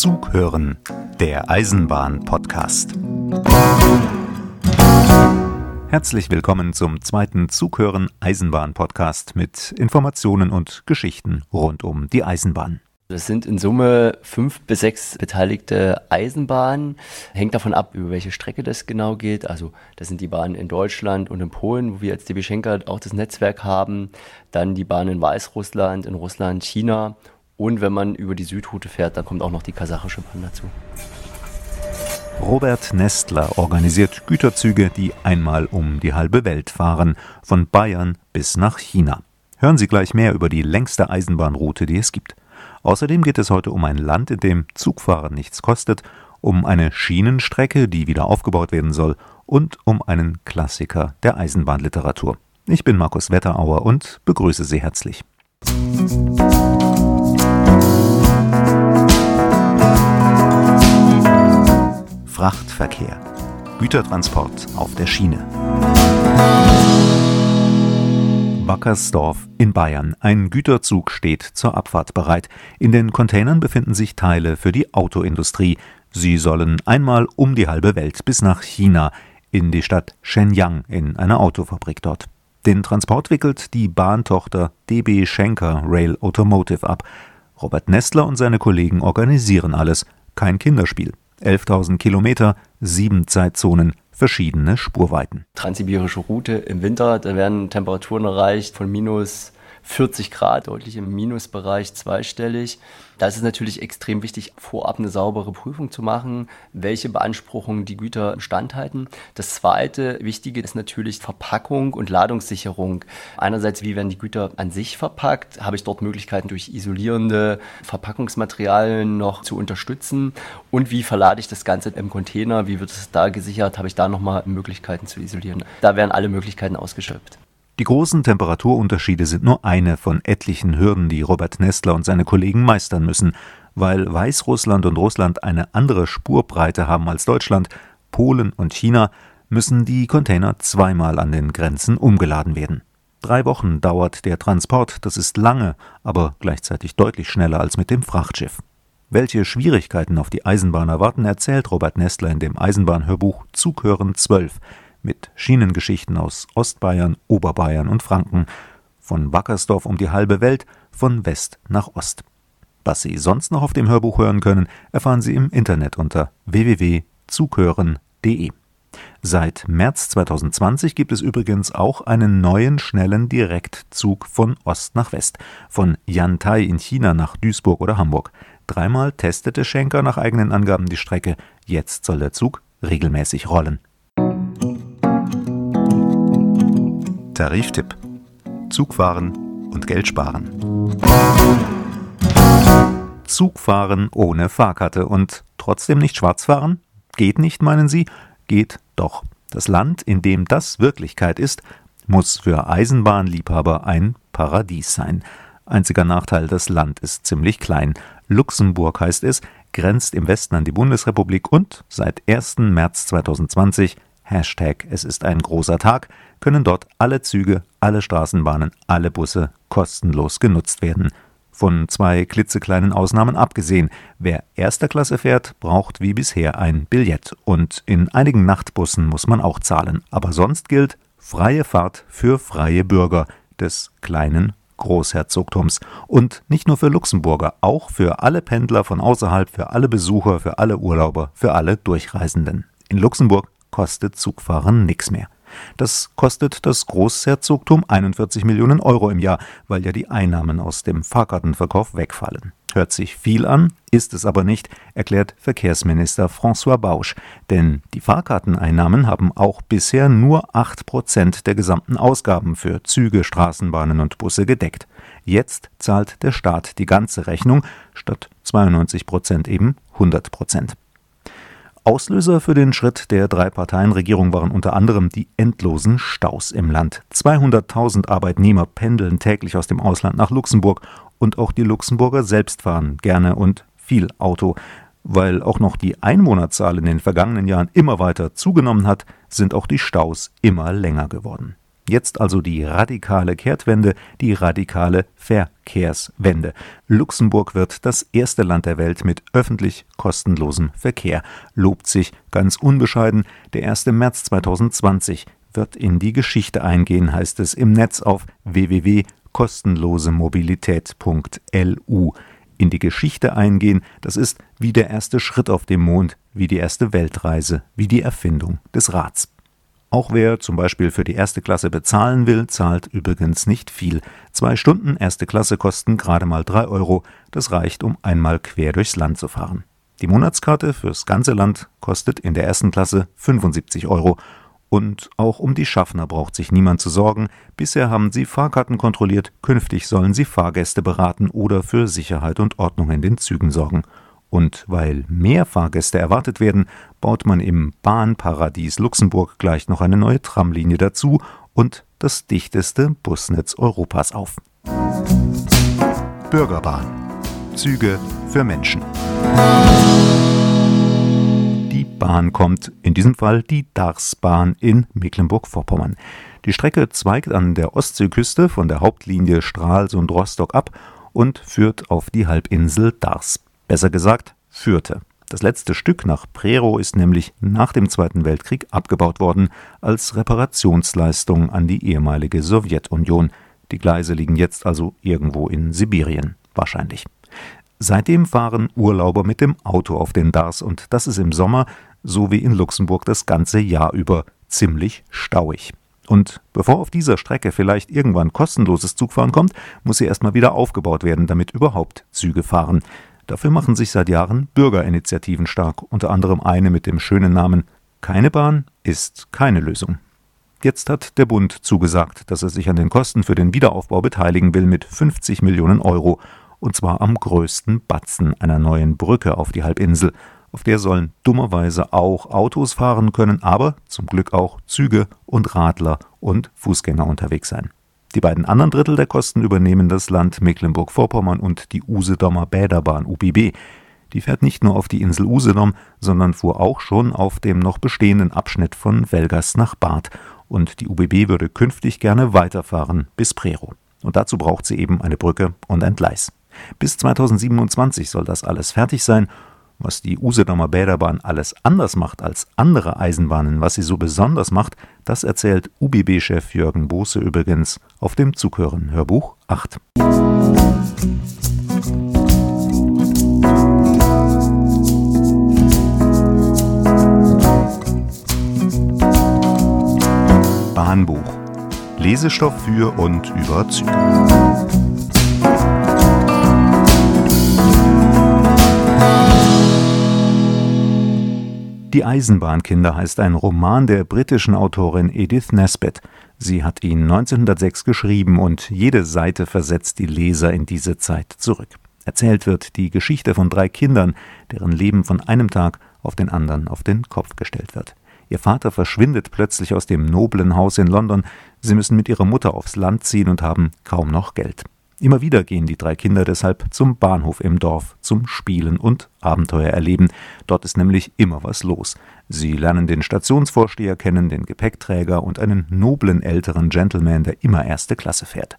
Zug hören, der Eisenbahn-Podcast. Herzlich willkommen zum zweiten Zughören Eisenbahn-Podcast mit Informationen und Geschichten rund um die Eisenbahn. Es sind in Summe fünf bis sechs beteiligte Eisenbahnen. Hängt davon ab, über welche Strecke das genau geht. Also das sind die Bahnen in Deutschland und in Polen, wo wir als DB Schenker auch das Netzwerk haben. Dann die Bahnen in Weißrussland, in Russland, China. Und wenn man über die Südroute fährt, dann kommt auch noch die kasachische Bahn dazu. Robert Nestler organisiert Güterzüge, die einmal um die halbe Welt fahren, von Bayern bis nach China. Hören Sie gleich mehr über die längste Eisenbahnroute, die es gibt. Außerdem geht es heute um ein Land, in dem Zugfahren nichts kostet, um eine Schienenstrecke, die wieder aufgebaut werden soll, und um einen Klassiker der Eisenbahnliteratur. Ich bin Markus Wetterauer und begrüße Sie herzlich. Frachtverkehr. Gütertransport auf der Schiene. Wackersdorf in Bayern. Ein Güterzug steht zur Abfahrt bereit. In den Containern befinden sich Teile für die Autoindustrie. Sie sollen einmal um die halbe Welt bis nach China, in die Stadt Shenyang, in eine Autofabrik dort. Den Transport wickelt die Bahntochter DB Schenker Rail Automotive ab. Robert Nestler und seine Kollegen organisieren alles. Kein Kinderspiel. 11.000 Kilometer, sieben Zeitzonen, verschiedene Spurweiten. Transsibirische Route im Winter, da werden Temperaturen erreicht von minus 40 Grad, deutlich im Minusbereich zweistellig. Da ist es natürlich extrem wichtig, vorab eine saubere Prüfung zu machen, welche Beanspruchungen die Güter standhalten. Das zweite Wichtige ist natürlich Verpackung und Ladungssicherung. Einerseits, wie werden die Güter an sich verpackt? Habe ich dort Möglichkeiten durch isolierende Verpackungsmaterialien noch zu unterstützen? Und wie verlade ich das Ganze im Container? Wie wird es da gesichert? Habe ich da nochmal Möglichkeiten zu isolieren? Da werden alle Möglichkeiten ausgeschöpft. Die großen Temperaturunterschiede sind nur eine von etlichen Hürden, die Robert Nestler und seine Kollegen meistern müssen. Weil Weißrussland und Russland eine andere Spurbreite haben als Deutschland, Polen und China, müssen die Container zweimal an den Grenzen umgeladen werden. Drei Wochen dauert der Transport, das ist lange, aber gleichzeitig deutlich schneller als mit dem Frachtschiff. Welche Schwierigkeiten auf die Eisenbahn erwarten, erzählt Robert Nestler in dem Eisenbahnhörbuch Zughören 12 mit Schienengeschichten aus Ostbayern, Oberbayern und Franken, von Wackersdorf um die halbe Welt, von West nach Ost. Was Sie sonst noch auf dem Hörbuch hören können, erfahren Sie im Internet unter www.zughören.de. Seit März 2020 gibt es übrigens auch einen neuen schnellen Direktzug von Ost nach West, von Yantai in China nach Duisburg oder Hamburg. Dreimal testete Schenker nach eigenen Angaben die Strecke, jetzt soll der Zug regelmäßig rollen. Tariftipp: Zugfahren und Geld sparen. Zugfahren ohne Fahrkarte und trotzdem nicht schwarz fahren? Geht nicht, meinen Sie? Geht doch. Das Land, in dem das Wirklichkeit ist, muss für Eisenbahnliebhaber ein Paradies sein. Einziger Nachteil, das Land ist ziemlich klein. Luxemburg heißt es, grenzt im Westen an die Bundesrepublik und seit 1. März 2020 Hashtag Es ist ein großer Tag, können dort alle Züge, alle Straßenbahnen, alle Busse kostenlos genutzt werden. Von zwei klitzekleinen Ausnahmen abgesehen. Wer erster Klasse fährt, braucht wie bisher ein Billett. Und in einigen Nachtbussen muss man auch zahlen. Aber sonst gilt freie Fahrt für freie Bürger des kleinen Großherzogtums. Und nicht nur für Luxemburger, auch für alle Pendler von außerhalb, für alle Besucher, für alle Urlauber, für alle Durchreisenden. In Luxemburg kostet Zugfahren nichts mehr. Das kostet das Großherzogtum 41 Millionen Euro im Jahr, weil ja die Einnahmen aus dem Fahrkartenverkauf wegfallen. Hört sich viel an, ist es aber nicht, erklärt Verkehrsminister François Bausch. Denn die Fahrkarteneinnahmen haben auch bisher nur 8 Prozent der gesamten Ausgaben für Züge, Straßenbahnen und Busse gedeckt. Jetzt zahlt der Staat die ganze Rechnung, statt 92 Prozent eben 100 Prozent. Auslöser für den Schritt der Drei-Parteien-Regierung waren unter anderem die endlosen Staus im Land. 200.000 Arbeitnehmer pendeln täglich aus dem Ausland nach Luxemburg und auch die Luxemburger selbst fahren gerne und viel Auto. Weil auch noch die Einwohnerzahl in den vergangenen Jahren immer weiter zugenommen hat, sind auch die Staus immer länger geworden. Jetzt also die radikale Kehrtwende, die radikale Verkehrswende. Luxemburg wird das erste Land der Welt mit öffentlich kostenlosem Verkehr. Lobt sich ganz unbescheiden. Der 1. März 2020 wird in die Geschichte eingehen, heißt es im Netz auf www.kostenlosemobilität.lu. In die Geschichte eingehen, das ist wie der erste Schritt auf dem Mond, wie die erste Weltreise, wie die Erfindung des Rads. Auch wer zum Beispiel für die erste Klasse bezahlen will, zahlt übrigens nicht viel. Zwei Stunden erste Klasse kosten gerade mal drei Euro. Das reicht, um einmal quer durchs Land zu fahren. Die Monatskarte fürs ganze Land kostet in der ersten Klasse 75 Euro. Und auch um die Schaffner braucht sich niemand zu sorgen. Bisher haben sie Fahrkarten kontrolliert, künftig sollen sie Fahrgäste beraten oder für Sicherheit und Ordnung in den Zügen sorgen. Und weil mehr Fahrgäste erwartet werden, baut man im Bahnparadies Luxemburg gleich noch eine neue Tramlinie dazu und das dichteste Busnetz Europas auf. Bürgerbahn. Züge für Menschen. Die Bahn kommt, in diesem Fall die Darsbahn in Mecklenburg-Vorpommern. Die Strecke zweigt an der Ostseeküste von der Hauptlinie Stralsund Rostock ab und führt auf die Halbinsel Dars besser gesagt führte. Das letzte Stück nach Prero ist nämlich nach dem Zweiten Weltkrieg abgebaut worden als Reparationsleistung an die ehemalige Sowjetunion. Die Gleise liegen jetzt also irgendwo in Sibirien, wahrscheinlich. Seitdem fahren Urlauber mit dem Auto auf den Dars und das ist im Sommer, so wie in Luxemburg das ganze Jahr über, ziemlich stauig. Und bevor auf dieser Strecke vielleicht irgendwann kostenloses Zugfahren kommt, muss sie erstmal wieder aufgebaut werden, damit überhaupt Züge fahren. Dafür machen sich seit Jahren Bürgerinitiativen stark, unter anderem eine mit dem schönen Namen Keine Bahn ist keine Lösung. Jetzt hat der Bund zugesagt, dass er sich an den Kosten für den Wiederaufbau beteiligen will mit 50 Millionen Euro, und zwar am größten Batzen einer neuen Brücke auf die Halbinsel. Auf der sollen dummerweise auch Autos fahren können, aber zum Glück auch Züge und Radler und Fußgänger unterwegs sein. Die beiden anderen Drittel der Kosten übernehmen das Land Mecklenburg-Vorpommern und die Usedomer Bäderbahn UBB. Die fährt nicht nur auf die Insel Usedom, sondern fuhr auch schon auf dem noch bestehenden Abschnitt von Velgast nach Barth. Und die UBB würde künftig gerne weiterfahren bis Prero. Und dazu braucht sie eben eine Brücke und ein Gleis. Bis 2027 soll das alles fertig sein was die Usedomer Bäderbahn alles anders macht als andere Eisenbahnen, was sie so besonders macht, das erzählt UBB-Chef Jürgen Boße übrigens auf dem Zughören Hörbuch 8. Bahnbuch. Lesestoff für und über Züge. Die Eisenbahnkinder heißt ein Roman der britischen Autorin Edith Nesbit. Sie hat ihn 1906 geschrieben und jede Seite versetzt die Leser in diese Zeit zurück. Erzählt wird die Geschichte von drei Kindern, deren Leben von einem Tag auf den anderen auf den Kopf gestellt wird. Ihr Vater verschwindet plötzlich aus dem noblen Haus in London, sie müssen mit ihrer Mutter aufs Land ziehen und haben kaum noch Geld. Immer wieder gehen die drei Kinder deshalb zum Bahnhof im Dorf zum Spielen und Abenteuer erleben. Dort ist nämlich immer was los. Sie lernen den Stationsvorsteher kennen, den Gepäckträger und einen noblen älteren Gentleman, der immer erste Klasse fährt.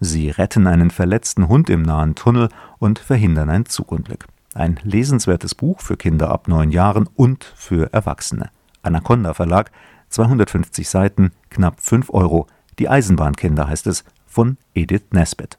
Sie retten einen verletzten Hund im nahen Tunnel und verhindern ein Zugunglück. Ein lesenswertes Buch für Kinder ab neun Jahren und für Erwachsene. Anaconda Verlag, 250 Seiten, knapp 5 Euro. Die Eisenbahnkinder heißt es von Edith Nesbitt.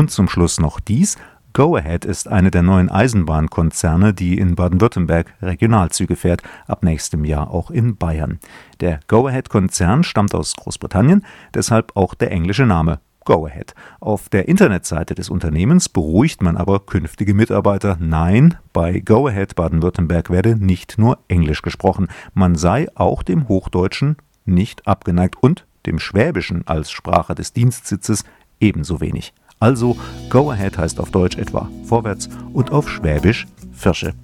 Und zum Schluss noch dies. Go-Ahead ist eine der neuen Eisenbahnkonzerne, die in Baden-Württemberg Regionalzüge fährt, ab nächstem Jahr auch in Bayern. Der Go-Ahead-Konzern stammt aus Großbritannien, deshalb auch der englische Name Go-Ahead. Auf der Internetseite des Unternehmens beruhigt man aber künftige Mitarbeiter, nein, bei Go-Ahead Baden-Württemberg werde nicht nur Englisch gesprochen, man sei auch dem Hochdeutschen nicht abgeneigt und dem Schwäbischen als Sprache des Dienstsitzes ebenso wenig. Also Go Ahead heißt auf Deutsch etwa vorwärts und auf Schwäbisch Firsche.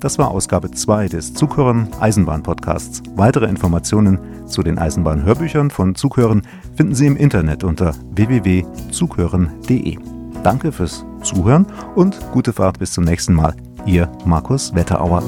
Das war Ausgabe 2 des Zughören Eisenbahn Podcasts. Weitere Informationen zu den Eisenbahn-Hörbüchern von Zughören finden Sie im Internet unter www.zughören.de. Danke fürs Zuhören und gute Fahrt bis zum nächsten Mal. Ihr Markus Wetterauer.